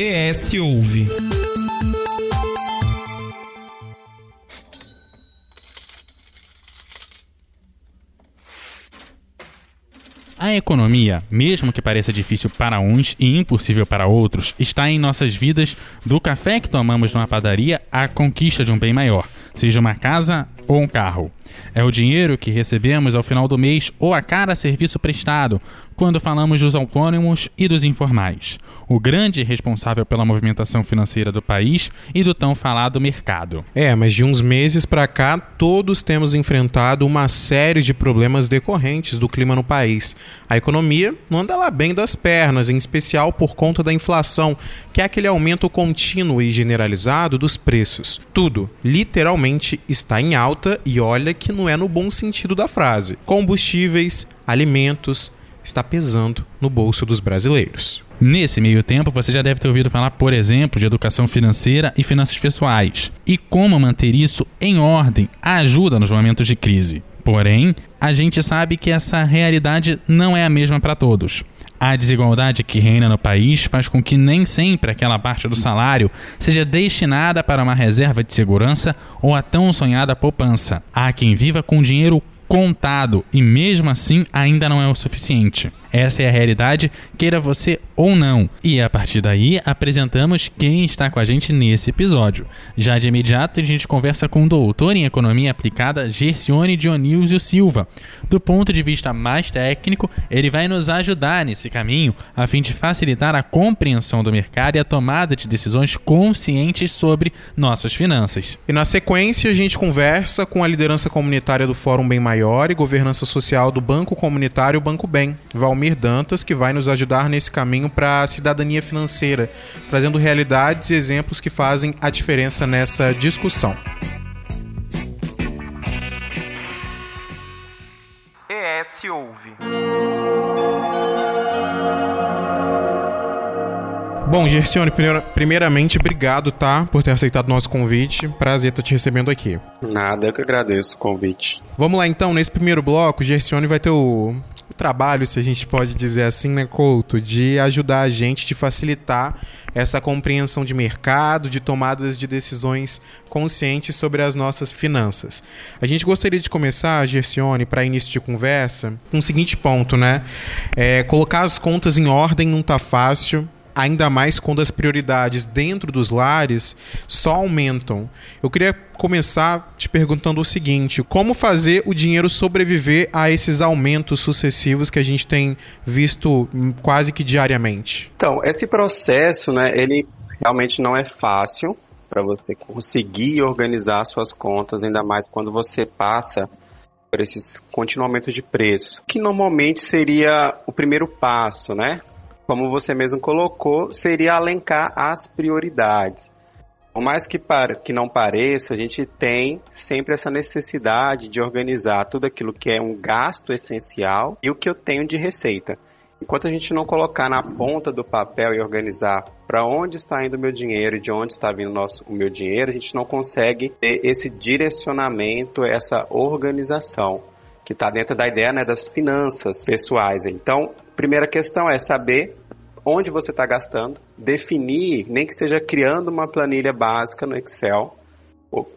ES Ouve. A economia, mesmo que pareça difícil para uns e impossível para outros, está em nossas vidas do café que tomamos numa padaria à conquista de um bem maior, seja uma casa ou um carro. É o dinheiro que recebemos ao final do mês ou a cada serviço prestado, quando falamos dos autônomos e dos informais, o grande responsável pela movimentação financeira do país e do tão falado mercado. É, mas de uns meses para cá, todos temos enfrentado uma série de problemas decorrentes do clima no país. A economia não anda lá bem das pernas, em especial por conta da inflação, que é aquele aumento contínuo e generalizado dos preços. Tudo, literalmente, está em alta e olha que não é no bom sentido da frase. Combustíveis, alimentos, está pesando no bolso dos brasileiros. Nesse meio tempo, você já deve ter ouvido falar, por exemplo, de educação financeira e finanças pessoais. E como manter isso em ordem ajuda nos momentos de crise. Porém, a gente sabe que essa realidade não é a mesma para todos. A desigualdade que reina no país faz com que nem sempre aquela parte do salário seja destinada para uma reserva de segurança ou a tão sonhada poupança. Há quem viva com dinheiro contado e mesmo assim ainda não é o suficiente. Essa é a realidade, queira você ou não. E a partir daí, apresentamos quem está com a gente nesse episódio. Já de imediato, a gente conversa com o doutor em Economia Aplicada Gercione Dionísio Silva. Do ponto de vista mais técnico, ele vai nos ajudar nesse caminho a fim de facilitar a compreensão do mercado e a tomada de decisões conscientes sobre nossas finanças. E na sequência, a gente conversa com a liderança comunitária do Fórum Bem Maior e governança social do Banco Comunitário Banco Bem, Valmir Dantas, que vai nos ajudar nesse caminho para a cidadania financeira, trazendo realidades e exemplos que fazem a diferença nessa discussão. ES Ouve. Bom, Gercione, primeiramente, obrigado, tá? Por ter aceitado nosso convite. Prazer estar te recebendo aqui. Nada, eu que agradeço o convite. Vamos lá, então. Nesse primeiro bloco, Gercione vai ter o, o trabalho, se a gente pode dizer assim, né, Couto, de ajudar a gente, de facilitar essa compreensão de mercado, de tomadas de decisões conscientes sobre as nossas finanças. A gente gostaria de começar, Gercione, para início de conversa, com o seguinte ponto, né? É, colocar as contas em ordem não tá fácil ainda mais quando as prioridades dentro dos lares só aumentam. Eu queria começar te perguntando o seguinte: como fazer o dinheiro sobreviver a esses aumentos sucessivos que a gente tem visto quase que diariamente? Então, esse processo, né, ele realmente não é fácil para você conseguir organizar suas contas, ainda mais quando você passa por esses continuamentos de preço, que normalmente seria o primeiro passo, né? Como você mesmo colocou, seria alencar as prioridades. Por mais que, para, que não pareça, a gente tem sempre essa necessidade de organizar tudo aquilo que é um gasto essencial e o que eu tenho de receita. Enquanto a gente não colocar na ponta do papel e organizar para onde está indo o meu dinheiro e de onde está vindo nosso, o meu dinheiro, a gente não consegue ter esse direcionamento, essa organização que está dentro da ideia né, das finanças pessoais. Então, primeira questão é saber onde você está gastando, definir, nem que seja criando uma planilha básica no Excel,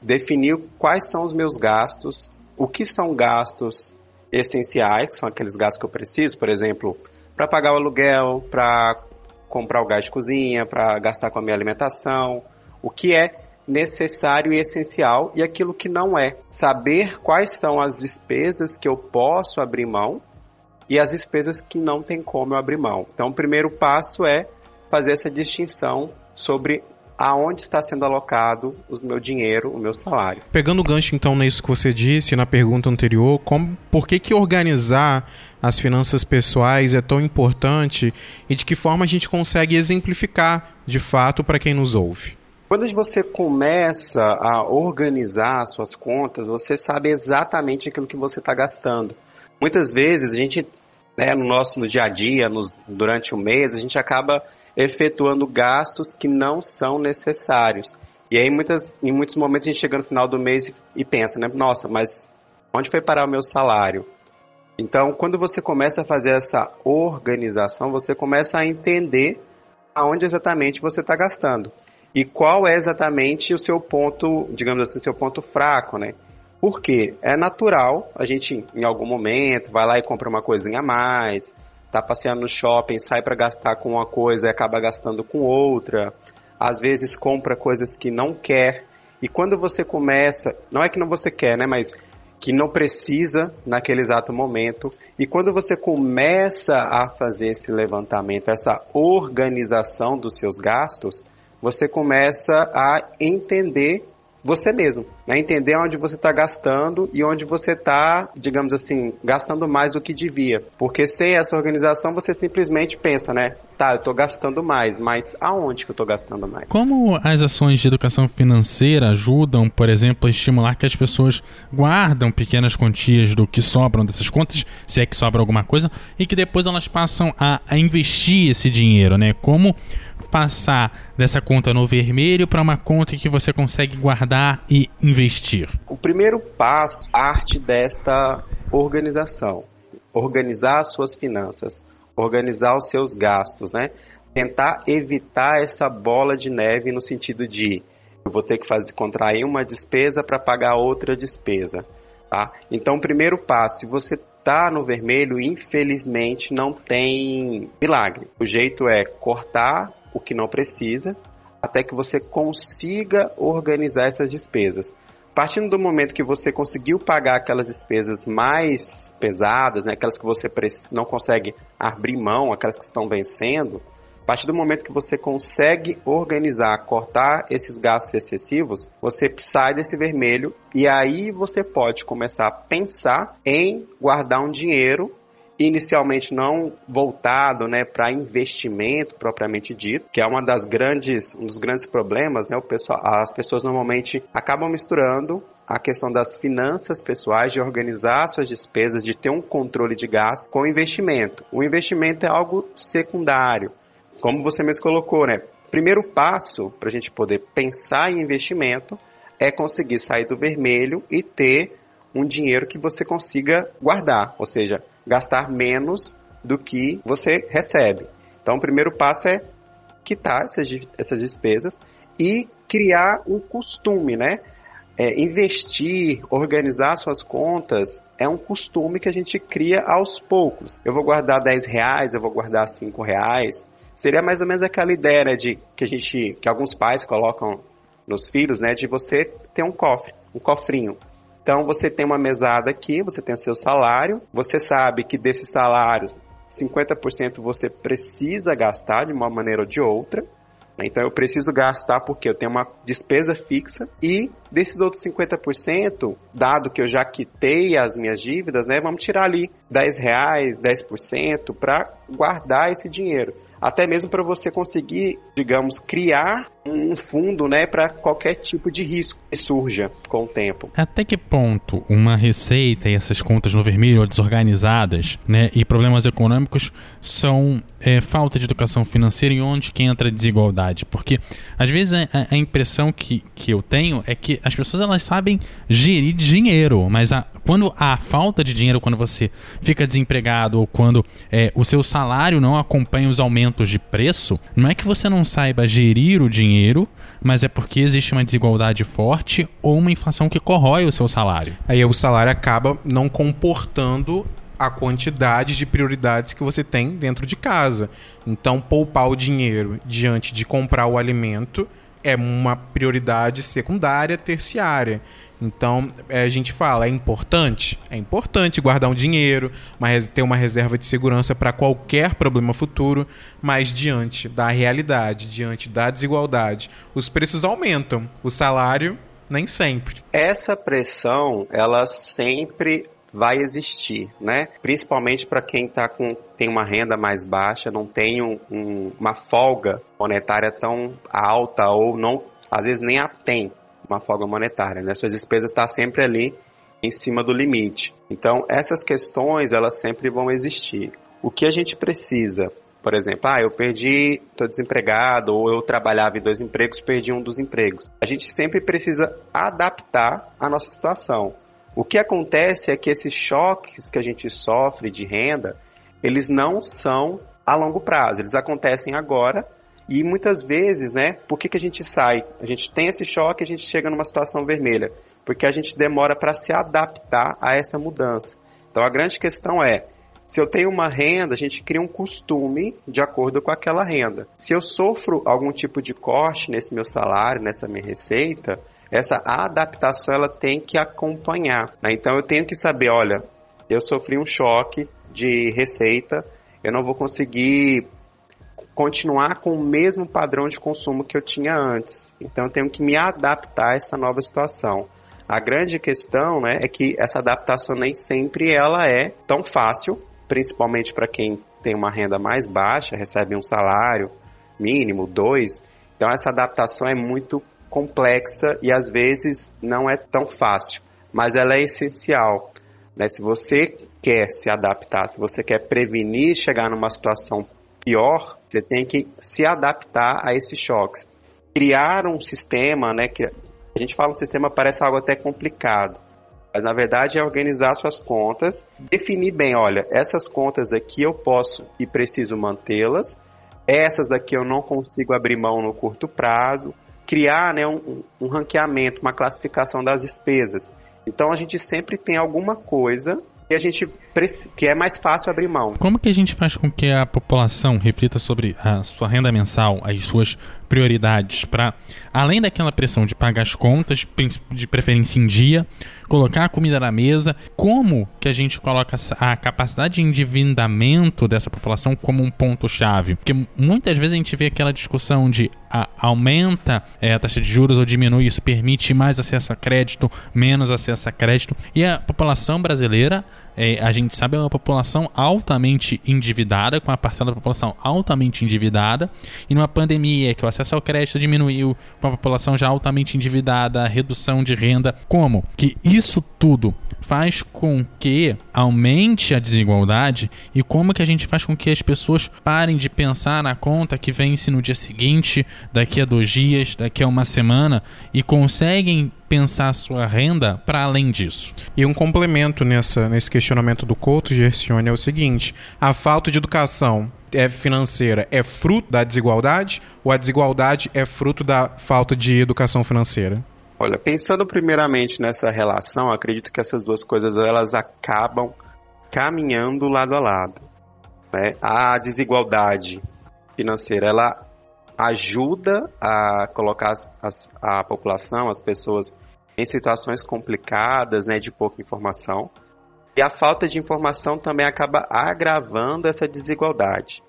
definir quais são os meus gastos, o que são gastos essenciais, que são aqueles gastos que eu preciso, por exemplo, para pagar o aluguel, para comprar o gás de cozinha, para gastar com a minha alimentação, o que é necessário e essencial e aquilo que não é. Saber quais são as despesas que eu posso abrir mão e as despesas que não tem como eu abrir mão. Então, o primeiro passo é fazer essa distinção sobre aonde está sendo alocado o meu dinheiro, o meu salário. Pegando o gancho então nisso que você disse na pergunta anterior, como, por que que organizar as finanças pessoais é tão importante e de que forma a gente consegue exemplificar de fato para quem nos ouve? Quando você começa a organizar suas contas, você sabe exatamente aquilo que você está gastando. Muitas vezes a gente, né, no nosso no dia a dia, nos, durante o mês, a gente acaba efetuando gastos que não são necessários. E aí, muitas, em muitos momentos, a gente chega no final do mês e, e pensa, né? Nossa, mas onde foi parar o meu salário? Então, quando você começa a fazer essa organização, você começa a entender aonde exatamente você está gastando e qual é exatamente o seu ponto, digamos assim, seu ponto fraco, né? Porque é natural a gente, em algum momento, vai lá e compra uma coisinha a mais, tá passeando no shopping, sai para gastar com uma coisa e acaba gastando com outra. Às vezes compra coisas que não quer. E quando você começa, não é que não você quer, né? Mas que não precisa naquele exato momento. E quando você começa a fazer esse levantamento, essa organização dos seus gastos, você começa a entender você mesmo, né? entender onde você está gastando e onde você está, digamos assim, gastando mais do que devia. Porque sem essa organização você simplesmente pensa, né? Tá, eu estou gastando mais, mas aonde que eu estou gastando mais? Como as ações de educação financeira ajudam, por exemplo, a estimular que as pessoas guardam pequenas quantias do que sobram dessas contas, se é que sobra alguma coisa, e que depois elas passam a, a investir esse dinheiro, né? Como passar dessa conta no vermelho para uma conta que você consegue guardar e investir? O primeiro passo parte desta organização. Organizar as suas finanças, organizar os seus gastos, né? Tentar evitar essa bola de neve no sentido de eu vou ter que fazer contrair uma despesa para pagar outra despesa. Tá? Então, primeiro passo, se você está no vermelho, infelizmente não tem milagre. O jeito é cortar o que não precisa, até que você consiga organizar essas despesas. Partindo do momento que você conseguiu pagar aquelas despesas mais pesadas, né, aquelas que você não consegue abrir mão, aquelas que estão vencendo, a partir do momento que você consegue organizar, cortar esses gastos excessivos, você sai desse vermelho e aí você pode começar a pensar em guardar um dinheiro inicialmente não voltado né, para investimento propriamente dito, que é uma das grandes, um dos grandes problemas, né, o pessoal, as pessoas normalmente acabam misturando a questão das finanças pessoais, de organizar suas despesas, de ter um controle de gasto com o investimento. O investimento é algo secundário, como você mesmo colocou, né? Primeiro passo para a gente poder pensar em investimento é conseguir sair do vermelho e ter um dinheiro que você consiga guardar, ou seja, gastar menos do que você recebe. Então, o primeiro passo é quitar essas, essas despesas e criar um costume, né? É, investir, organizar suas contas é um costume que a gente cria aos poucos. Eu vou guardar 10 reais, eu vou guardar 5 reais. Seria mais ou menos aquela ideia né, de que a gente, que alguns pais colocam nos filhos, né, de você ter um cofre, um cofrinho. Então você tem uma mesada aqui, você tem seu salário, você sabe que desse salário 50% você precisa gastar de uma maneira ou de outra. Né? Então eu preciso gastar porque eu tenho uma despesa fixa e desses outros 50%, dado que eu já quitei as minhas dívidas, né, vamos tirar ali 10 reais, 10% para guardar esse dinheiro até mesmo para você conseguir, digamos, criar um fundo, né, para qualquer tipo de risco que surja com o tempo. Até que ponto uma receita e essas contas no vermelho desorganizadas, né, e problemas econômicos são é, falta de educação financeira e onde que entra a desigualdade? Porque às vezes a, a, impressão que, que eu tenho é que as pessoas elas sabem gerir dinheiro, mas a, quando há falta de dinheiro, quando você fica desempregado ou quando é, o seu salário não acompanha os aumentos de preço, não é que você não saiba gerir o dinheiro, mas é porque existe uma desigualdade forte ou uma inflação que corrói o seu salário. Aí o salário acaba não comportando a quantidade de prioridades que você tem dentro de casa. Então, poupar o dinheiro diante de comprar o alimento é uma prioridade secundária, terciária. Então, é, a gente fala, é importante? É importante guardar um dinheiro, mas ter uma reserva de segurança para qualquer problema futuro, mas diante da realidade, diante da desigualdade, os preços aumentam, o salário nem sempre. Essa pressão, ela sempre vai existir, né? Principalmente para quem tá com, tem uma renda mais baixa, não tem um, um, uma folga monetária tão alta ou não, às vezes nem a tem uma folga monetária, né? Suas despesas estão tá sempre ali em cima do limite. Então, essas questões, elas sempre vão existir. O que a gente precisa, por exemplo, ah, eu perdi, estou desempregado, ou eu trabalhava em dois empregos, perdi um dos empregos. A gente sempre precisa adaptar a nossa situação. O que acontece é que esses choques que a gente sofre de renda, eles não são a longo prazo, eles acontecem agora E muitas vezes, né, por que, que a gente sai? A gente tem esse choque, a gente chega numa situação vermelha, porque a gente demora para se adaptar a essa mudança. Então a grande questão é, se eu tenho uma renda, a gente cria um costume de acordo com aquela renda. Se eu sofro algum tipo de corte nesse meu salário, nessa minha receita, essa adaptação ela tem que acompanhar. Né? Então eu tenho que saber, olha, eu sofri um choque de receita, eu não vou conseguir continuar com o mesmo padrão de consumo que eu tinha antes. Então eu tenho que me adaptar a essa nova situação. A grande questão né, é que essa adaptação nem sempre ela é tão fácil principalmente para quem tem uma renda mais baixa, recebe um salário mínimo, dois. Então essa adaptação é muito complexa e às vezes não é tão fácil, mas ela é essencial. Né? Se você quer se adaptar, se você quer prevenir chegar numa situação pior, você tem que se adaptar a esses choques. Criar um sistema, né, que a gente fala um sistema parece algo até complicado, mas na verdade é organizar suas contas, definir bem, olha, essas contas aqui eu posso e preciso mantê-las, essas daqui eu não consigo abrir mão no curto prazo, criar né, um, um ranqueamento, uma classificação das despesas. Então a gente sempre tem alguma coisa que a gente que é mais fácil abrir mão. Como que a gente faz com que a população reflita sobre a sua renda mensal, as suas prioridades, para além daquela pressão de pagar as contas, de preferência em dia, colocar a comida na mesa, como que a gente coloca a capacidade de endividamento dessa população como um ponto chave? Porque muitas vezes a gente vê aquela discussão de a, aumenta é, a taxa de juros ou diminui, isso permite mais acesso a crédito, menos acesso a crédito, e a população brasileira é, a gente sabe, é uma população altamente endividada, com a parcela da população altamente endividada, e numa pandemia que o acesso ao crédito diminuiu, com a população já altamente endividada, redução de renda, como que isso tudo faz com que aumente a desigualdade? E como que a gente faz com que as pessoas parem de pensar na conta que vence no dia seguinte, daqui a dois dias, daqui a uma semana e conseguem pensar a sua renda para além disso. E um complemento nessa, nesse questionamento do Couto, Gercione, é o seguinte: a falta de educação é financeira é fruto da desigualdade ou a desigualdade é fruto da falta de educação financeira? Olha, pensando primeiramente nessa relação, acredito que essas duas coisas elas acabam caminhando lado a lado. Né? A desigualdade financeira ela ajuda a colocar as, as, a população, as pessoas em situações complicadas, né, de pouca informação. E a falta de informação também acaba agravando essa desigualdade,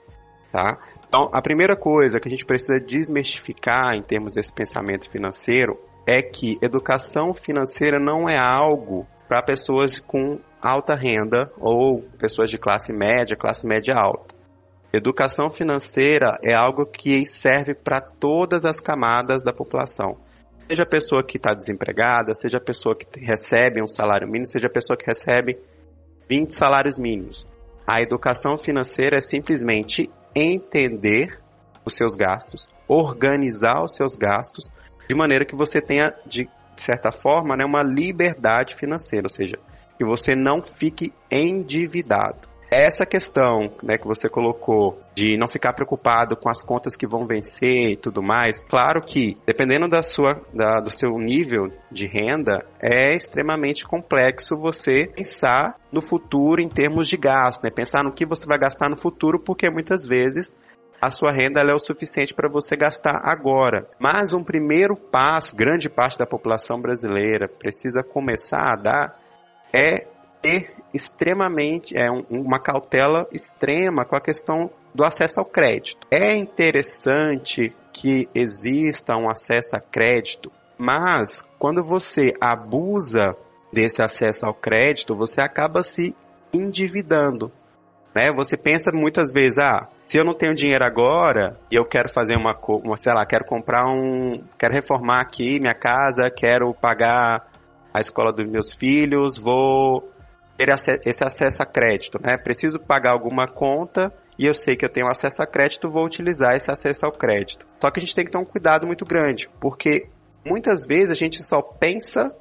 tá? Então, a primeira coisa que a gente precisa desmistificar em termos desse pensamento financeiro é que educação financeira não é algo para pessoas com alta renda ou pessoas de classe média, classe média alta. Educação financeira é algo que serve para todas as camadas da população seja a pessoa que está desempregada, seja a pessoa que recebe um salário mínimo, seja a pessoa que recebe 20 salários mínimos. A educação financeira é simplesmente entender os seus gastos, organizar os seus gastos, de maneira que você tenha, de certa forma, né, uma liberdade financeira, ou seja, que você não fique endividado. Essa questão né, que você colocou de não ficar preocupado com as contas que vão vencer e tudo mais, claro que, dependendo da sua, da, do seu nível de renda, é extremamente complexo você pensar no futuro em termos de gasto, né? pensar no que você vai gastar no futuro, porque muitas vezes a sua renda é o suficiente para você gastar agora. Mas um primeiro passo, grande parte da população brasileira precisa começar a dar é ter extremamente, é um, uma cautela extrema com a questão do acesso ao crédito. É interessante que exista um acesso a crédito, mas quando você abusa desse acesso ao crédito, você acaba se endividando. Né? Você pensa muitas vezes, ah, se eu não tenho dinheiro agora e eu quero fazer uma, uma, sei lá, quero comprar um, quero reformar aqui minha casa, quero pagar a escola dos meus filhos, vou ter esse acesso a crédito, né? Preciso pagar alguma conta e eu sei que eu tenho acesso a crédito, vou utilizar esse acesso ao crédito. Só que a gente tem que ter um cuidado muito grande, porque muitas vezes a gente só pensa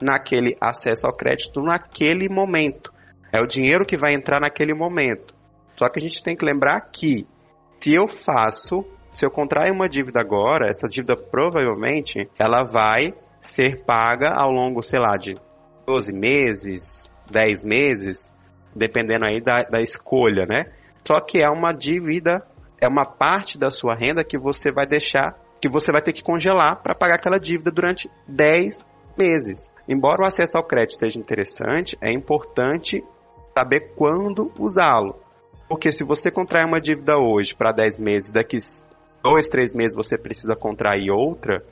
naquele acesso ao crédito naquele momento. É o dinheiro que vai entrar naquele momento. Só que a gente tem que lembrar que se eu faço se eu contrair uma dívida agora, essa dívida provavelmente ela vai ser paga ao longo, sei lá, de 12 meses, 10 meses, dependendo aí da, da escolha, né? Só que é uma dívida, é uma parte da sua renda que você vai deixar, que você vai ter que congelar para pagar aquela dívida durante 10 meses. Embora o acesso ao crédito seja interessante, é importante saber quando usá-lo. Porque se você contrair uma dívida hoje para 10 meses, daqui dois, três meses você precisa contrair outra,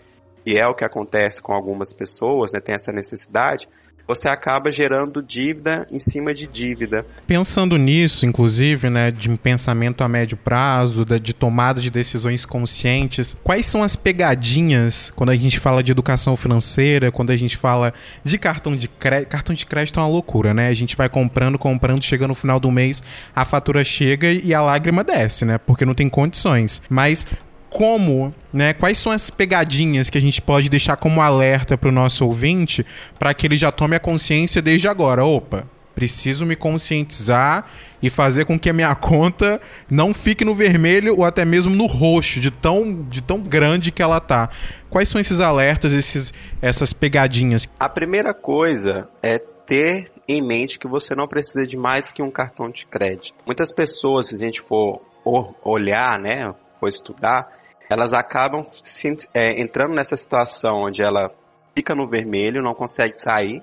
e é o que acontece com algumas pessoas, né, tem essa necessidade, você acaba gerando dívida em cima de dívida. Pensando nisso, inclusive, né, de pensamento a médio prazo, de tomada de decisões conscientes, quais são as pegadinhas quando a gente fala de educação financeira, quando a gente fala de cartão de crédito? Cartão de crédito é uma loucura, né? A gente vai comprando, comprando, chega no final do mês, a fatura chega e a lágrima desce, né? Porque não tem condições. Mas como, né? Quais são as pegadinhas que a gente pode deixar como alerta para o nosso ouvinte para que ele já tome a consciência desde agora? Opa, preciso me conscientizar e fazer com que a minha conta não fique no vermelho ou até mesmo no roxo, de tão, de tão grande que ela tá. Quais são esses alertas, esses, essas pegadinhas? A primeira coisa é ter em mente que você não precisa de mais que um cartão de crédito. Muitas pessoas, se a gente for olhar, né, for estudar, elas acabam se, é, entrando nessa situação onde ela fica no vermelho, não consegue sair,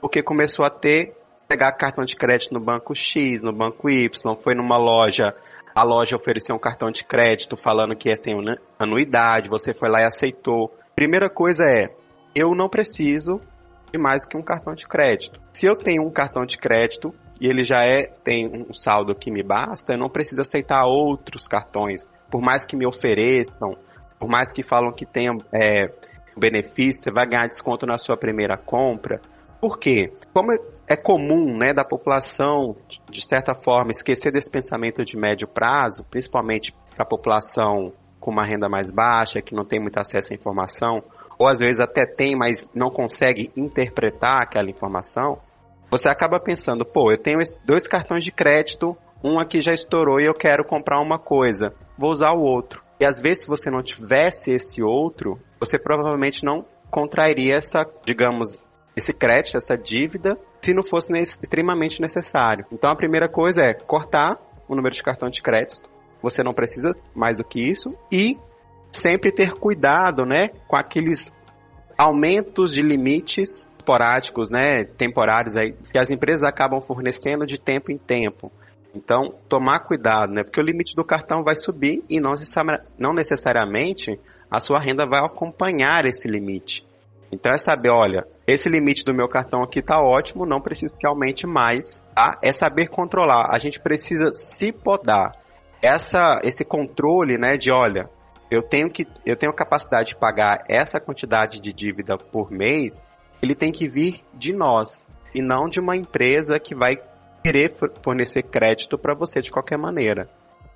porque começou a ter pegar cartão de crédito no banco X, no banco Y, foi numa loja, a loja ofereceu um cartão de crédito falando que é sem anuidade, você foi lá e aceitou. Primeira coisa é, eu não preciso de mais que um cartão de crédito. Se eu tenho um cartão de crédito e ele já é tem um saldo que me basta, eu não preciso aceitar outros cartões por mais que me ofereçam, por mais que falam que tenha é, benefício, você vai ganhar desconto na sua primeira compra. Por quê? Como é comum né, da população, de certa forma, esquecer desse pensamento de médio prazo, principalmente para a população com uma renda mais baixa, que não tem muito acesso à informação, ou às vezes até tem, mas não consegue interpretar aquela informação, você acaba pensando, pô, eu tenho dois cartões de crédito um aqui já estourou e eu quero comprar uma coisa, vou usar o outro. E às vezes, se você não tivesse esse outro, você provavelmente não contrairia essa, digamos, esse crédito, essa dívida, se não fosse extremamente necessário. Então a primeira coisa é cortar o número de cartão de crédito. Você não precisa mais do que isso e sempre ter cuidado, né, com aqueles aumentos de limites esporádicos, né, temporários aí que as empresas acabam fornecendo de tempo em tempo. Então, tomar cuidado, né? Porque o limite do cartão vai subir e não, necessariamente a sua renda vai acompanhar esse limite. Então é saber, olha, esse limite do meu cartão aqui tá ótimo, não preciso que aumente mais, tá? É saber controlar. A gente precisa se podar. Essa, esse controle, né, de olha, eu tenho que eu tenho capacidade de pagar essa quantidade de dívida por mês, ele tem que vir de nós e não de uma empresa que vai querer fornecer crédito para você de qualquer maneira.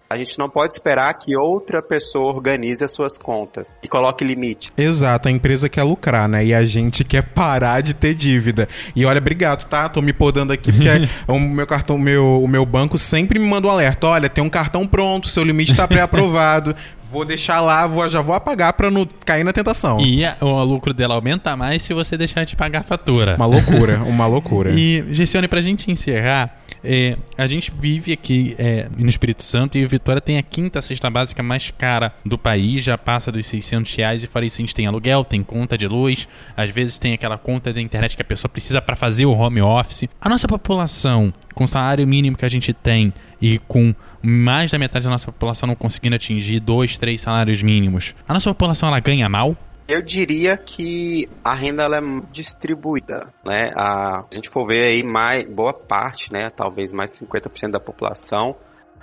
A gente não pode esperar que outra pessoa organize as suas contas e coloque limite. Exato, a empresa quer lucrar, né? E a gente quer parar de ter dívida. E olha, obrigado, tá? Tô me podando aqui porque o meu cartão, meu, o meu banco sempre me manda um alerta. Olha, tem um cartão pronto, seu limite tá pré-aprovado. vou deixar lá, vou, já vou apagar para não cair na tentação. E a, o lucro dela aumenta mais se você deixar de pagar a fatura. Uma loucura, uma loucura. E, Gessione, pra gente encerrar, é, a gente vive aqui é, no Espírito Santo e Vitória tem a quinta cesta básica mais cara do país, já passa dos 600 reais e fora isso a gente tem aluguel, tem conta de luz, às vezes tem aquela conta da internet que a pessoa precisa para fazer o home office. A nossa população, com o salário mínimo que a gente tem e com mais da metade da nossa população não conseguindo atingir dois, três salários mínimos, a nossa população ela ganha mal? Eu diria que a renda ela é distribuída, né? A, a gente for ver aí mais boa parte, né, talvez mais 50% da população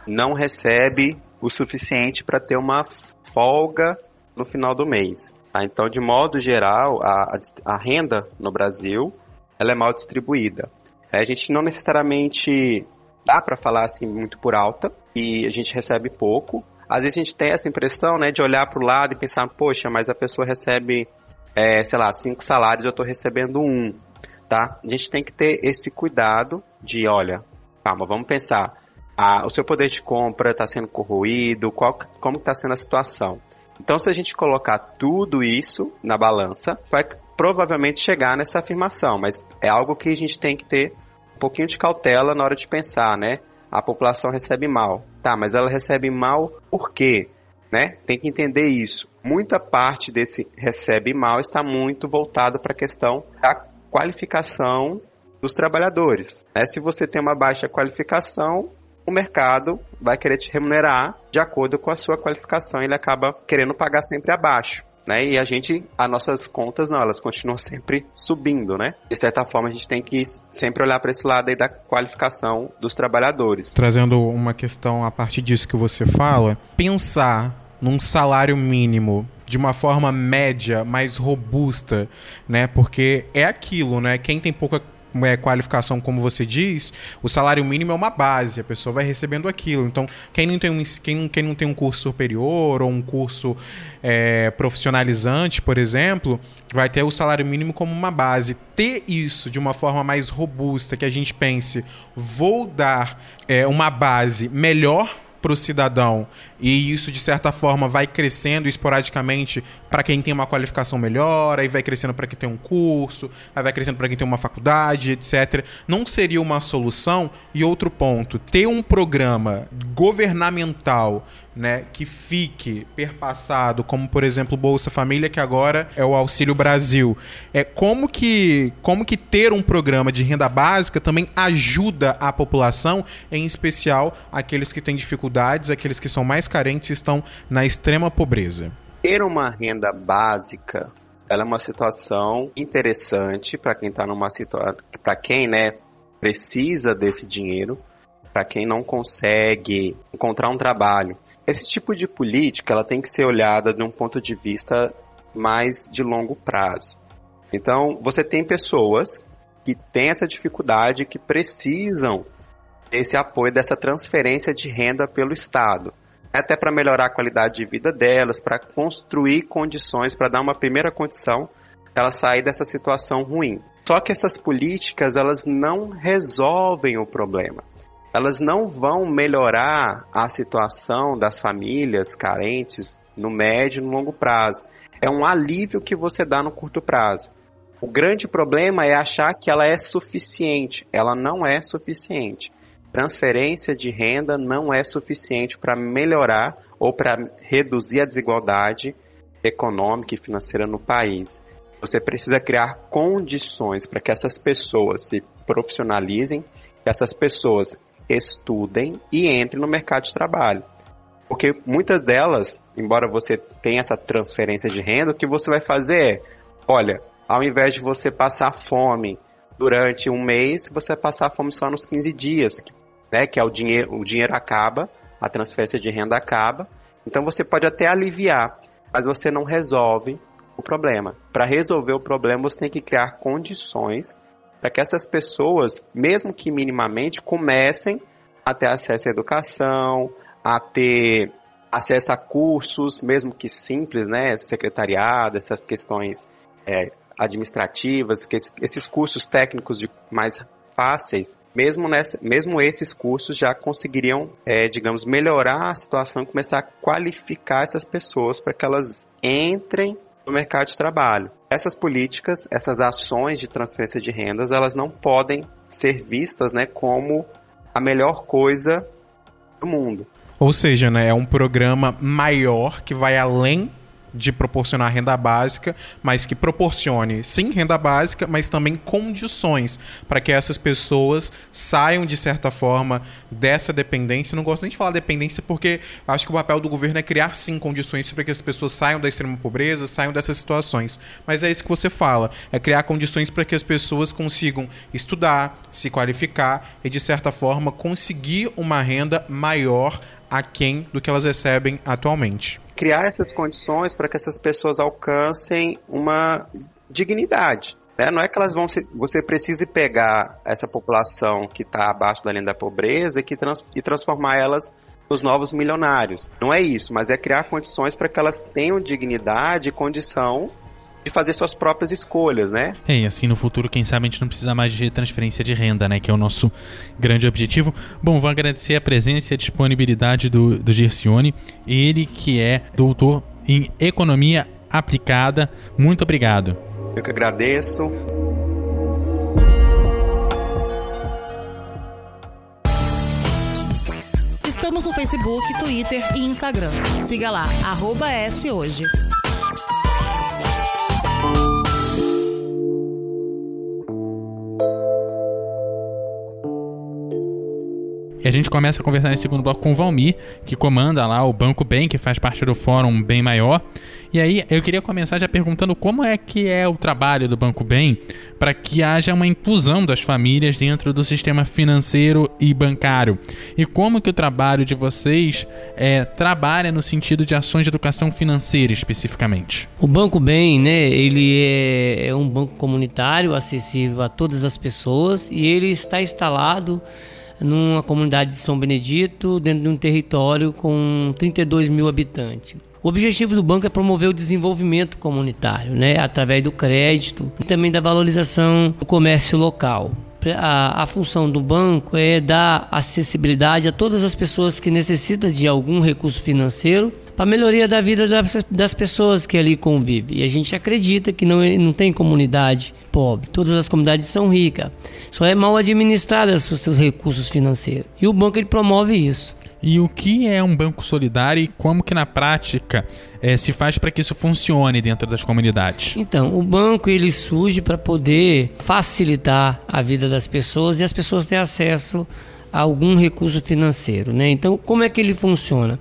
não recebe o suficiente para ter uma folga no final do mês. Tá? Então, de modo geral, a, a renda no Brasil ela é mal distribuída. A gente não necessariamente dá para falar assim muito por alta e a gente recebe pouco, às vezes a gente tem essa impressão, né, de olhar para o lado e pensar, poxa, mas a pessoa recebe, é, sei lá, cinco salários, eu estou recebendo um, tá? A gente tem que ter esse cuidado de, olha, calma, vamos pensar. a, o seu poder de compra está sendo corroído, qual, como está sendo a situação. Então, se a gente colocar tudo isso na balança, vai provavelmente chegar nessa afirmação, mas é algo que a gente tem que ter um pouquinho de cautela na hora de pensar, né? A população recebe mal. Tá, mas ela recebe mal por quê? Né? Tem que entender isso. Muita parte desse recebe mal está muito voltado para a questão da qualificação dos trabalhadores. Né? Se você tem uma baixa qualificação, o mercado vai querer te remunerar de acordo com a sua qualificação. Ele acaba querendo pagar sempre abaixo. Né? E a gente, as nossas contas, não, elas continuam sempre subindo, né? De certa forma, a gente tem que sempre olhar para esse lado aí da qualificação dos trabalhadores. Trazendo uma questão a partir disso que você fala, pensar num salário mínimo de uma forma média, mais robusta, né? Porque é aquilo, né? Quem tem pouca é, qualificação, como você diz, o salário mínimo é uma base, a pessoa vai recebendo aquilo. Então, quem não tem um, quem, quem não tem um curso superior ou um curso é, profissionalizante, por exemplo, vai ter o salário mínimo como uma base. Ter isso de uma forma mais robusta, que a gente pense, vou dar é, uma base melhor para o cidadão e isso de certa forma vai crescendo esporadicamente para quem tem uma qualificação melhor, aí vai crescendo para quem tem um curso, aí vai crescendo para quem tem uma faculdade, etc. Não seria uma solução? E outro ponto, ter um programa governamental né, que fique perpassado, como por exemplo Bolsa Família, que agora é o Auxílio Brasil. É como que como que ter um programa de renda básica também ajuda a população, em especial aqueles que têm dificuldades, aqueles que são mais carentes e estão na extrema pobreza. Ter uma renda básica, ela é uma situação interessante para quem está numa situação, para quem, né, precisa desse dinheiro, para quem não consegue encontrar um trabalho esse tipo de política ela tem que ser olhada de um ponto de vista mais de longo prazo. Então, você tem pessoas que têm essa dificuldade, que precisam desse apoio, dessa transferência de renda pelo Estado. Até para melhorar a qualidade de vida delas, para construir condições, para dar uma primeira condição ela sair dessa situação ruim. Só que essas políticas elas não resolvem o problema elas não vão melhorar a situação das famílias carentes no médio e no longo prazo. É um alívio que você dá no curto prazo. O grande problema é achar que ela é suficiente. Ela não é suficiente. Transferência de renda não é suficiente para melhorar ou para reduzir a desigualdade econômica e financeira no país. Você precisa criar condições para que essas pessoas se profissionalizem, que essas pessoas estudem e entrem no mercado de trabalho. Porque muitas delas, embora você tenha essa transferência de renda, o que você vai fazer é, olha, ao invés de você passar fome durante um mês, você vai passar fome só nos 15 dias, né? Que é o dinheiro, o dinheiro acaba, a transferência de renda acaba. Então você pode até aliviar, mas você não resolve o problema. Para resolver o problema, você tem que criar condições para que essas pessoas, mesmo que minimamente, comecem a ter acesso à educação, a ter acesso a cursos, mesmo que simples, né, secretariado, essas questões é, administrativas, que esses cursos técnicos de mais fáceis, mesmo, nessa, mesmo esses cursos já conseguiriam, é, digamos, melhorar a situação começar a qualificar essas pessoas para que elas entrem no mercado de trabalho. Essas políticas, essas ações de transferência de rendas, elas não podem ser vistas né, como a melhor coisa do mundo. Ou seja, né, é um programa maior que vai além de proporcionar renda básica, mas que proporcione sim renda básica, mas também condições para que essas pessoas saiam de certa forma dessa dependência. não gosto nem de falar dependência porque acho que o papel do governo é criar sim condições para que as pessoas saiam da extrema pobreza, saiam dessas situações. Mas é isso que você fala, é criar condições para que as pessoas consigam estudar, se qualificar e de certa forma conseguir uma renda maior aquém do que elas recebem atualmente criar essas condições para que essas pessoas alcancem uma dignidade. Né? Não é que elas vão se, você precise pegar essa população que está abaixo da linha da pobreza e, trans, e transformar elas nos novos milionários. Não é isso, mas é criar condições para que elas tenham dignidade e condição de fazer suas próprias escolhas, né? É, e assim no futuro, quem sabe a gente não precisa mais de transferência de renda, né? Que é o nosso grande objetivo. Bom, vou agradecer a presença e a disponibilidade do, do Gercione, ele que é doutor em economia aplicada. Muito obrigado. Eu que agradeço. Estamos no Facebook, Twitter e Instagram. Siga lá, arroba S hoje. A gente começa a conversar nesse segundo bloco com o Valmir, que comanda lá o Banco Bem, que faz parte do Fórum Bem Maior. E aí eu queria começar já perguntando como é que é o trabalho do Banco Bem para que haja uma inclusão das famílias dentro do sistema financeiro e bancário. E como que o trabalho de vocês é, trabalha no sentido de ações de educação financeira especificamente. O Banco Bem, né, ele é, é um banco comunitário acessível a todas as pessoas e ele está instalado numa comunidade de São Benedito, dentro de um território com 32 mil habitantes. O objetivo do banco é promover o desenvolvimento comunitário, né, através do crédito e também da valorização do comércio local. A, a, função do banco é dar acessibilidade a todas as pessoas que necessitam de algum recurso financeiro para melhoria da vida das, das, pessoas que ali convivem. E a gente acredita que não, não tem comunidade pobre, todas as comunidades são ricas, só é mal administradas os seus recursos financeiros. E o banco ele promove isso. E o que é um banco solidário e como que na prática é, se faz para que isso funcione dentro das comunidades? Então, o banco ele surge para poder facilitar a vida das pessoas e as pessoas terem acesso algum recurso financeiro, né? Então, como é que ele funciona?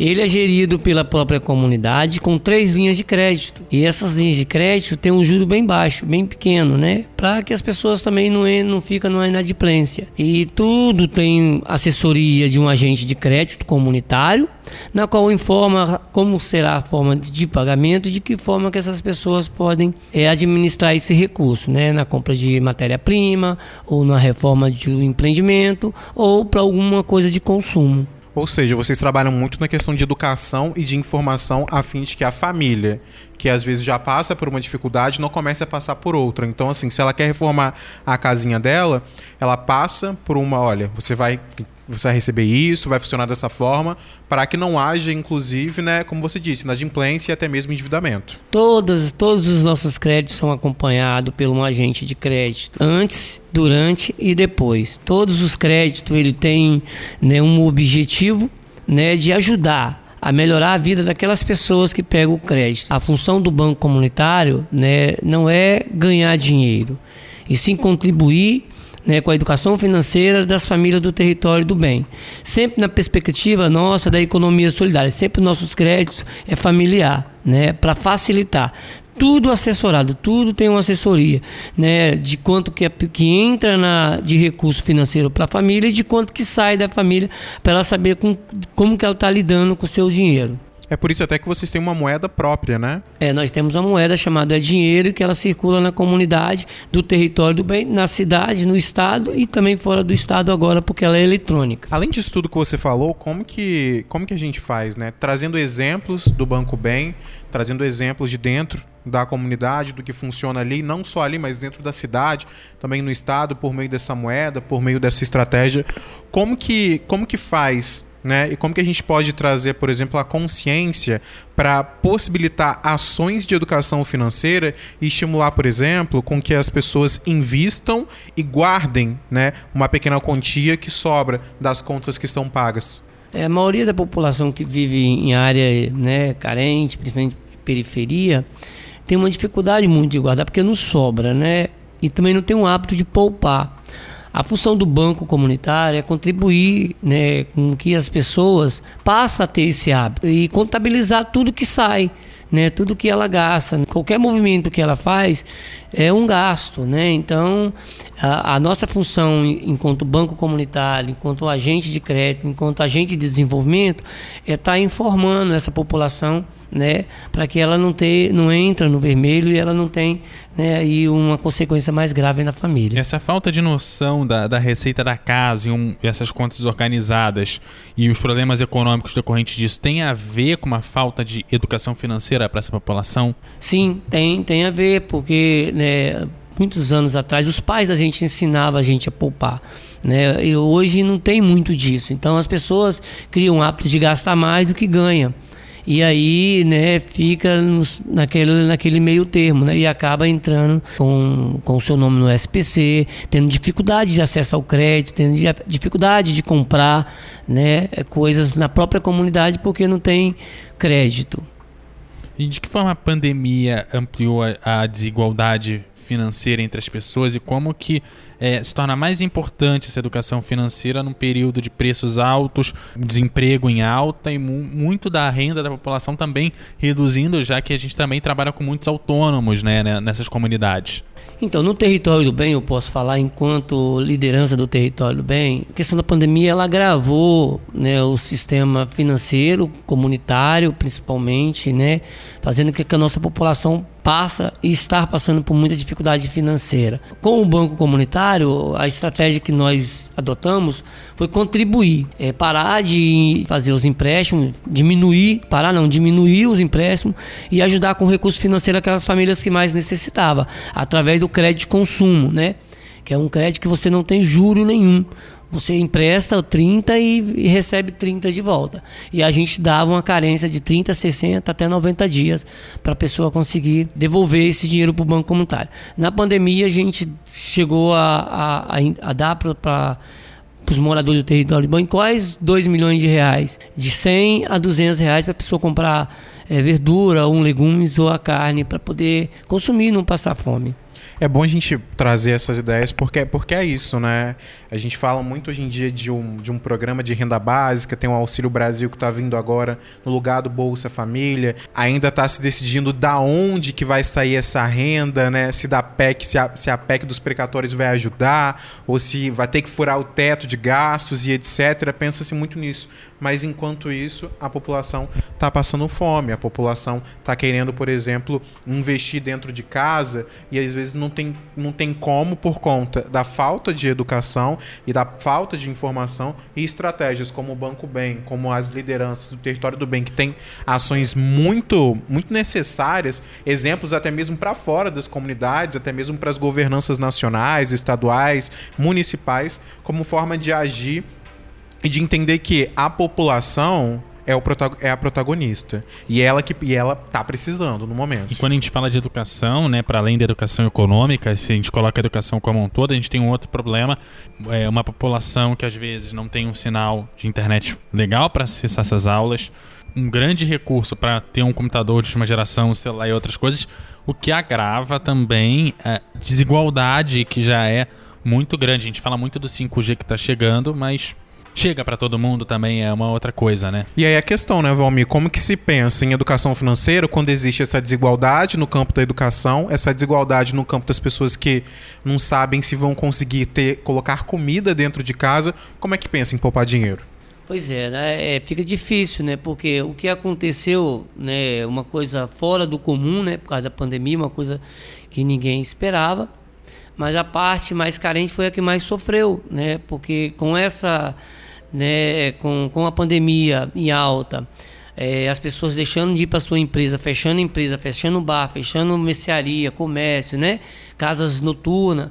Ele é gerido pela própria comunidade com três linhas de crédito. E essas linhas de crédito têm um juro bem baixo, bem pequeno, né? Para que as pessoas também não, não fiquem numa inadimplência. E tudo tem assessoria de um agente de crédito comunitário, na qual informa como será a forma de pagamento e de que forma que essas pessoas podem é, administrar esse recurso, né? Na compra de matéria-prima, ou na reforma de um empreendimento, ou para alguma coisa de consumo. Ou seja, vocês trabalham muito na questão de educação e de informação a fim de que a família, que às vezes já passa por uma dificuldade, não comece a passar por outra. Então, assim, se ela quer reformar a casinha dela, ela passa por uma, olha, você vai você vai receber isso, vai funcionar dessa forma, para que não haja, inclusive, né, como você disse, inadimplência e até mesmo endividamento. Todas, todos os nossos créditos são acompanhados por um agente de crédito, antes, durante e depois. Todos os créditos ele tem né, um objetivo né, de ajudar a melhorar a vida daquelas pessoas que pegam o crédito. A função do banco comunitário né, não é ganhar dinheiro, e sim contribuir né, com a educação financeira das famílias do território do bem. Sempre na perspectiva nossa da economia solidária, sempre nossos créditos é familiar, né, para facilitar. Tudo assessorado, tudo tem uma assessoria, né, de quanto que, é, que entra na, de recurso financeiro para a família e de quanto que sai da família para ela saber com, como que ela está lidando com o seu dinheiro. É por isso até que vocês têm uma moeda própria, né? É, nós temos uma moeda chamada dinheiro que ela circula na comunidade do território do bem, na cidade, no estado e também fora do estado agora porque ela é eletrônica. Além disso tudo que você falou, como que como que a gente faz, né? Trazendo exemplos do Banco Bem, trazendo exemplos de dentro da comunidade, do que funciona ali, não só ali, mas dentro da cidade, também no estado, por meio dessa moeda, por meio dessa estratégia. Como que, como que faz né? E como que a gente pode trazer, por exemplo, a consciência para possibilitar ações de educação financeira e estimular, por exemplo, com que as pessoas invistam e guardem, né, uma pequena quantia que sobra das contas que são pagas? É, a maioria da população que vive em área né, carente, principalmente periferia, tem uma dificuldade muito de guardar porque não sobra, né? E também não tem um hábito de poupar. A função do banco comunitário é contribuir né, com que as pessoas passem a ter esse hábito e contabilizar tudo que sai. Né, tudo que ela gasta, qualquer movimento que ela faz é um gasto, né? Então, a, a, nossa função enquanto banco comunitário, enquanto agente de crédito, enquanto agente de desenvolvimento, é estar tá informando essa população né, para que ela não ter, não entra no vermelho e ela não tem né, aí uma consequência mais grave na família. Essa falta de noção da, da receita da casa e, um, essas contas organizadas e os problemas econômicos decorrentes disso tem a ver com uma falta de educação financeira para essa população? Sim, tem, tem a ver, porque né, muitos anos atrás os pais da gente ensinavam a gente a poupar. Né? E hoje não tem muito disso. Então as pessoas criam o hábito de gastar mais do que ganham. E aí, né, fica nos, naquele, naquele meio termo, né? E acaba entrando com o seu nome no SPC, tendo dificuldade de acesso ao crédito, tendo dificuldade de comprar, né, coisas na própria comunidade porque não tem crédito. E de que forma a pandemia ampliou a, a desigualdade financeira entre as pessoas e como que é, se torna mais importante essa educação financeira num período de preços altos, desemprego em alta e mu muito da renda da população também reduzindo, já que a gente também trabalha com muitos autônomos né, né nessas comunidades. Então, no território do bem, eu posso falar enquanto liderança do território do bem, a questão da pandemia ela agravou né, o sistema financeiro, comunitário principalmente, né, fazendo com que a nossa população passa e está passando por muita dificuldade financeira. Com o banco comunitário, a estratégia que nós adotamos foi contribuir, é, parar de fazer os empréstimos, diminuir, parar não, diminuir os empréstimos e ajudar com recurso financeiro aquelas famílias que mais necessitavam, através do crédito de consumo, né? Que é um crédito que você não tem juro nenhum. Você empresta 30 e, recebe 30 de volta. E a gente dava uma carência de 30, 60 até 90 dias para a pessoa conseguir devolver esse dinheiro para o banco comunitário. Na pandemia, a gente chegou a, a, a dar para os moradores do território de Bancóis 2 milhões de reais, de 100 a 200 reais para a pessoa comprar é, verdura, um legumes ou a carne para poder consumir e não passar fome. É bom a gente trazer essas ideias porque, porque é isso, né? A gente fala muito hoje em dia de um, de um programa de renda básica, tem o Auxílio Brasil que está vindo agora no lugar do Bolsa Família. Ainda está se decidindo da onde que vai sair essa renda, né? Se da PEC, se a, se a PEC dos precatórios vai ajudar, ou se vai ter que furar o teto de gastos e etc. Pensa-se muito nisso mas enquanto isso, a população está passando fome, a população está querendo, por exemplo, investir dentro de casa e às vezes não tem, não tem como por conta da falta de educação e da falta de informação e estratégias como o Banco Bem, como as lideranças do território do bem, que tem ações muito, muito necessárias, exemplos até mesmo para fora das comunidades, até mesmo para as governanças nacionais, estaduais, municipais, como forma de agir e de entender que a população é, o é a protagonista. E ela que e ela tá precisando no momento. E quando a gente fala de educação, né, para além da educação econômica, se a gente coloca a educação como um todo, a gente tem um outro problema, é uma população que às vezes não tem um sinal de internet legal para acessar essas aulas, um grande recurso para ter um computador de última geração, um celular e outras coisas, o que agrava também a desigualdade que já é muito grande. A gente fala muito do 5G que está chegando, mas chega para todo mundo também é uma outra coisa, né? E aí a questão, né, Valmir, como que se pensa em educação financeira quando existe essa desigualdade no campo da educação, essa desigualdade no campo das pessoas que não sabem se vão conseguir ter colocar comida dentro de casa, como é que pensa em poupar dinheiro? Pois é, né? é, fica difícil, né? Porque o que aconteceu, né, uma coisa fora do comum, né, por causa da pandemia, uma coisa que ninguém esperava, mas a parte mais carente foi a que mais sofreu, né? Porque com essa né, com, com a pandemia em alta, é, as pessoas deixando de ir para sua empresa, fechando empresa, fechando bar, fechando mercearia, comércio, né, casas noturnas.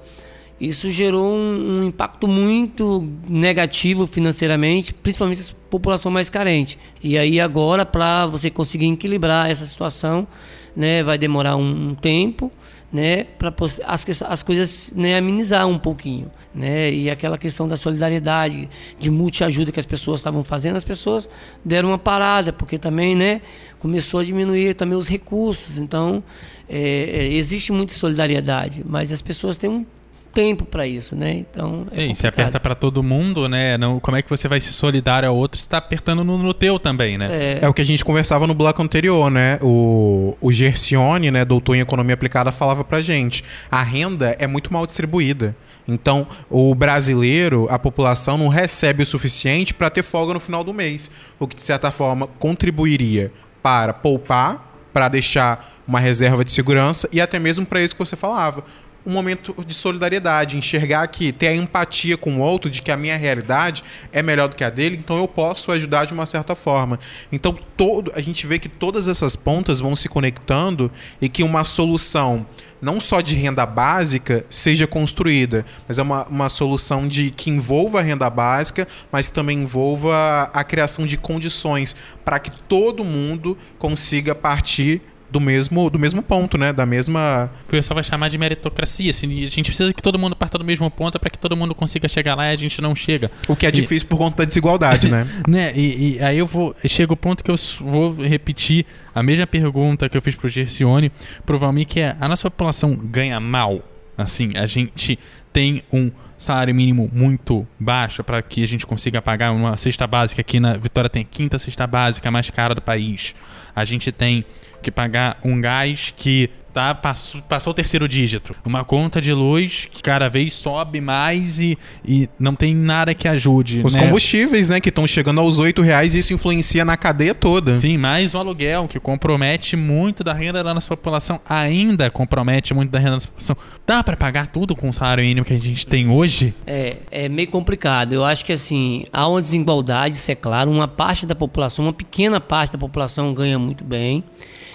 Isso gerou um, um impacto muito negativo financeiramente, principalmente a população mais carente. E aí agora, para você conseguir equilibrar essa situação, né, vai demorar um, um tempo, né, para as, as coisas né, amenizar um pouquinho, né, e aquela questão da solidariedade, de multiajuda que as pessoas estavam fazendo, as pessoas deram uma parada, porque também, né, começou a diminuir também os recursos, então é, é existe muita solidariedade, mas as pessoas têm um tempo para isso, né? Então. É e se aperta para todo mundo, né? Não, como é que você vai se solidário ao outro se está apertando no, no, teu também, né? É... é... o que a gente conversava no bloco anterior, né? O, o Gercione, né, doutor em economia aplicada, falava pra gente: a renda é muito mal distribuída. Então, o brasileiro, a população, não recebe o suficiente para ter folga no final do mês, o que de certa forma contribuiria para poupar, para deixar uma reserva de segurança e até mesmo para isso que você falava, um momento de solidariedade, enxergar que ter a empatia com o outro de que a minha realidade é melhor do que a dele, então eu posso ajudar de uma certa forma. Então todo a gente vê que todas essas pontas vão se conectando e que uma solução não só de renda básica seja construída, mas é uma, uma solução de que envolva a renda básica, mas também envolva a criação de condições para que todo mundo consiga partir do mesmo, do mesmo ponto, né? Da mesma. O pessoal vai chamar de meritocracia. Assim, a gente precisa que todo mundo parta do mesmo ponto para que todo mundo consiga chegar lá e a gente não chega. O que é E- difícil por conta da desigualdade, né? né? E, e aí eu vou. Chega o ponto que eu vou repetir a mesma pergunta que eu fiz pro Gercione, pro Valmir, que é: a nossa população ganha mal? Assim, a gente tem um salário mínimo muito baixo para que a gente consiga pagar uma cesta básica. Aqui na Vitória tem a quinta cesta básica mais cara do país. A gente tem que pagar um gás que tá, passou, passou o terceiro dígito. Uma conta de luz que cada vez sobe mais e, e não tem nada que ajude. Os né? combustíveis, né, que estão chegando aos 8 reais, isso influencia na cadeia toda. Sim, mais o aluguel, que compromete muito da renda da nossa população, ainda compromete muito da renda da nossa população. Dá pra pagar tudo com o salário mínimo que a gente tem hoje? É, é meio complicado. Eu acho que assim, há uma desigualdade, isso é claro. Uma parte da população, uma pequena parte da população ganha muito bem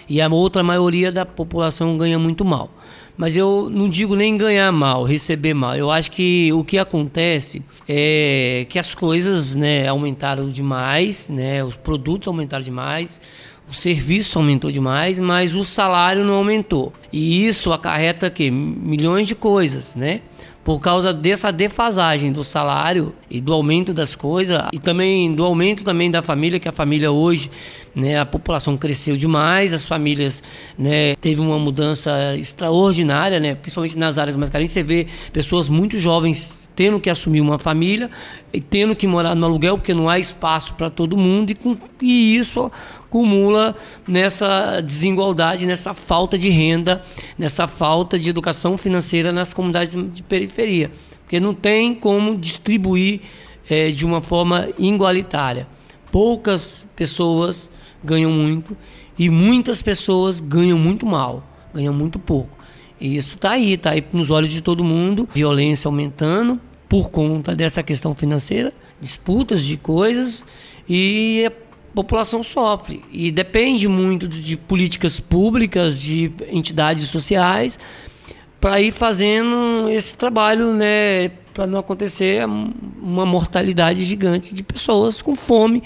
e a outra maioria da população ganha muito mal. Mas eu não digo nem ganhar mal, receber mal. Eu acho que o que acontece é que as coisas né, aumentaram demais, né, os produtos aumentaram demais, o serviço aumentou demais, mas o salário não aumentou. E isso acarreta que milhões de coisas, né? Por causa dessa defasagem do salário e do aumento das coisas e também do aumento também da família, que a família hoje, né, a população cresceu demais, as famílias, né, teve uma mudança extraordinária, né, principalmente nas áreas mais carentes, você vê pessoas muito jovens tendo que assumir uma família e tendo que morar no aluguel porque não há espaço para todo mundo e, com, e isso acumula nessa desigualdade, nessa falta de renda, nessa falta de educação financeira nas comunidades de periferia, porque não tem como distribuir eh, de uma forma igualitária. Poucas pessoas ganham muito e muitas pessoas ganham muito mal, ganham muito pouco. E isso está aí, está aí nos olhos de todo mundo. Violência aumentando por conta dessa questão financeira, disputas de coisas e a população sofre. E depende muito de políticas públicas, de entidades sociais, para ir fazendo esse trabalho, né, para não acontecer uma mortalidade gigante de pessoas com fome,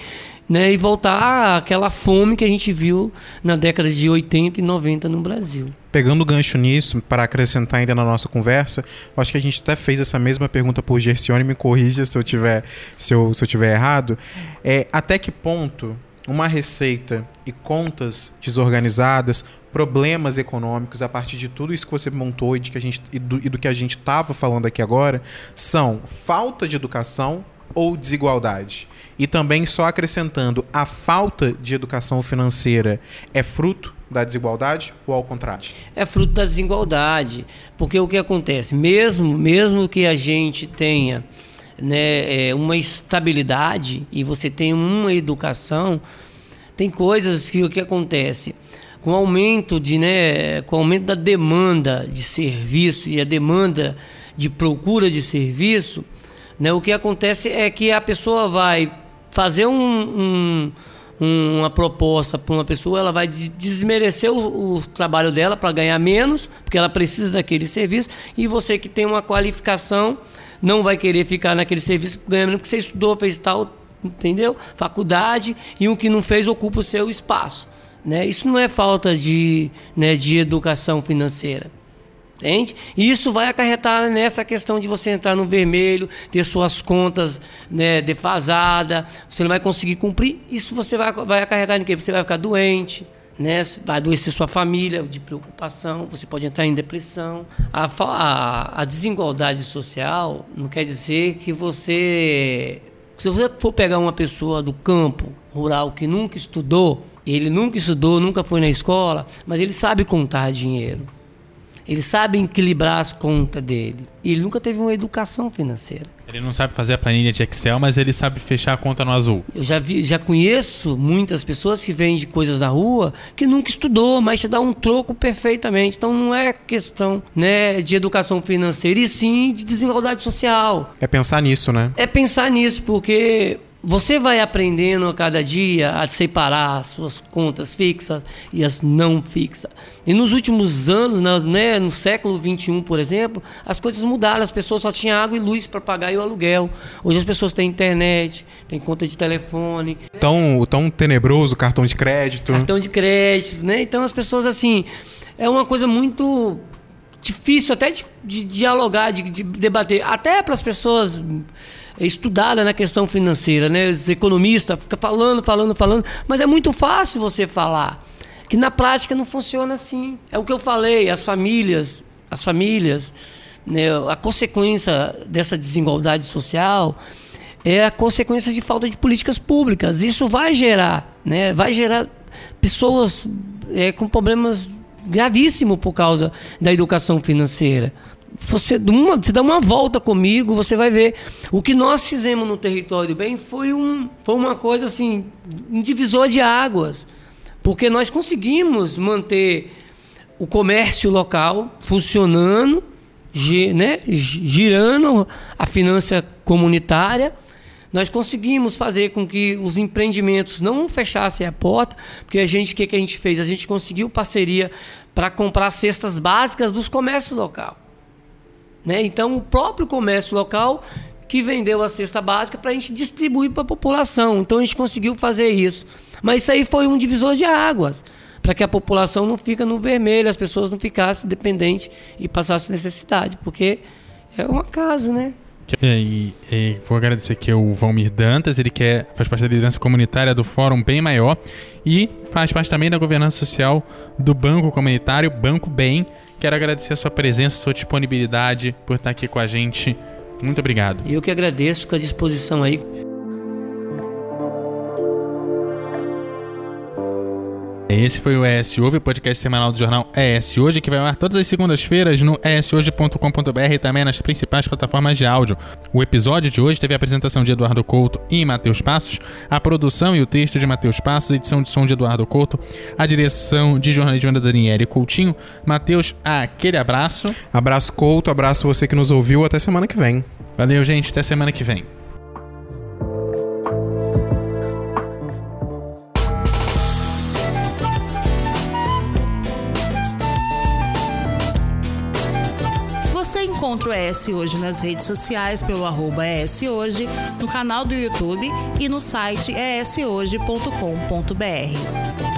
né, e voltar àquela fome que a gente viu na década de 80 e 90 no Brasil. Pegando o gancho nisso, para acrescentar ainda na nossa conversa, acho que a gente até fez essa mesma pergunta por Gercione, me corrija se eu tiver, se eu, se eu tiver errado. É, até que ponto uma receita e contas desorganizadas, problemas econômicos, a partir de tudo isso que você montou e, de que a gente, e, do, e do que a gente estava falando aqui agora, são falta de educação ou desigualdade? E também, só acrescentando, a falta de educação financeira é fruto da desigualdade ou ao contrário? é fruto da desigualdade. Porque o que acontece? Mesmo, mesmo que a gente tenha né, é, uma estabilidade e você tenha uma educação, tem coisas que o que acontece? Com o aumento de, né, com aumento da demanda de serviço e a demanda de procura de serviço, né, o que acontece é que a pessoa vai fazer um, um uma proposta para uma pessoa, ela vai des- desmerecer o, o trabalho dela para ganhar menos, porque ela precisa daquele serviço, e você que tem uma qualificação não vai querer ficar naquele serviço ganhando menos, porque você estudou, fez tal, entendeu? Faculdade, e um que não fez ocupa o seu espaço. Né? Isso não é falta de, né, de educação financeira. Entende? E isso vai acarretar nessa questão de você entrar no vermelho, ter suas contas né, defasadas, você não vai conseguir cumprir. Isso você vai, vai acarretar em quê? Você vai ficar doente, né? vai adoecer sua família de preocupação, você pode entrar em depressão. A, a, a desigualdade social não quer dizer que você. Se você for pegar uma pessoa do campo rural que nunca estudou, ele nunca estudou, nunca foi na escola, mas ele sabe contar dinheiro. Ele sabe equilibrar as contas dele. E ele nunca teve uma educação financeira. Ele não sabe fazer a planilha de Excel, mas ele sabe fechar a conta no azul. Eu já, vi, já conheço muitas pessoas que vendem coisas na rua que nunca estudou, mas te dá um troco perfeitamente. Então não é questão né, de educação financeira, e sim de desigualdade social. É pensar nisso, né? É pensar nisso, porque você vai aprendendo a cada dia a separar as suas contas fixas e as não fixas. E nos últimos anos, né, no século XXI, por exemplo, as coisas mudaram. As pessoas só tinham água e luz para pagar e o aluguel. Hoje as pessoas têm internet, têm conta de telefone. Tão, tão tenebroso cartão de crédito. Cartão de crédito, né? Então as pessoas, assim, é uma coisa muito difícil até de, de dialogar, de, de debater. Até para as pessoas estudada na questão financeira, né? Os economistas ficam falando, falando, falando, mas é muito fácil você falar. Que na prática não funciona assim. É o que eu falei, as famílias, as famílias, né, a consequência dessa desigualdade social é a consequência de falta de políticas públicas. Isso vai gerar, né, vai gerar pessoas é, com problemas gravíssimos por causa da educação financeira você, uma, você dá uma volta comigo, você vai ver. O que nós fizemos no território bem foi, um, foi uma coisa assim, um divisor de águas. Porque nós conseguimos manter o comércio local funcionando, né, girando a finança comunitária. Nós conseguimos fazer com que os empreendimentos não fechassem a porta, porque a gente, o que, que a gente fez? A gente conseguiu parceria para comprar cestas básicas dos comércios locais. Né? Então, o próprio comércio local que vendeu a cesta básica para a gente distribuir para a população. Então, a gente conseguiu fazer isso. Mas isso aí foi um divisor de águas para que a população não fique no vermelho, as pessoas não ficassem dependentes e passassem necessidade, porque é um acaso, né? E, e, vou agradecer aqui o Valmir Dantas, ele quer, faz parte da liderança comunitária do Fórum Bem Maior e faz parte também da governança social do Banco Comunitário Banco Bem. Quero agradecer a sua presença, a sua disponibilidade por estar aqui com a gente. Muito obrigado. Eu que agradeço, fico à disposição aí. Esse foi o ES Hoje, o podcast semanal do jornal ES Hoje, que vai ao ar todas as segundas-feiras no eshoje.com.br e também nas principais plataformas de áudio. O episódio de hoje teve a apresentação de Eduardo Couto e Matheus Passos, a produção e o texto de Matheus Passos, edição de som de Eduardo Couto, a direção de jornalismo da Daniele Coutinho. Matheus, aquele abraço. Abraço Couto, abraço você que nos ouviu, até semana que vem. Valeu, gente, até semana que vem. Encontra o ES Hoje nas redes sociais pelo arroba ES Hoje, no canal do YouTube e no site eshoje.com.br.